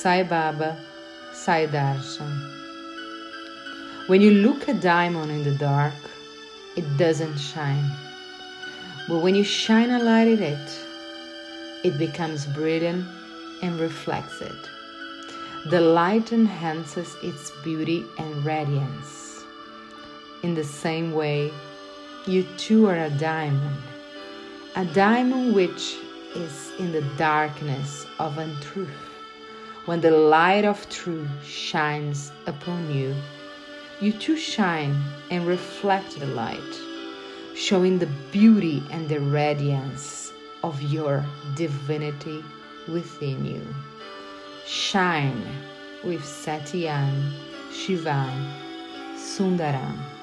Sai Baba, Sai Darshan. When you look a diamond in the dark, it doesn't shine. But when you shine a light in it, it becomes brilliant and reflects it. The light enhances its beauty and radiance. In the same way, you too are a diamond, a diamond which is in the darkness of untruth. When the light of truth shines upon you, you too shine and reflect the light, showing the beauty and the radiance of your divinity within you. Shine with Satyam Shivam Sundaram.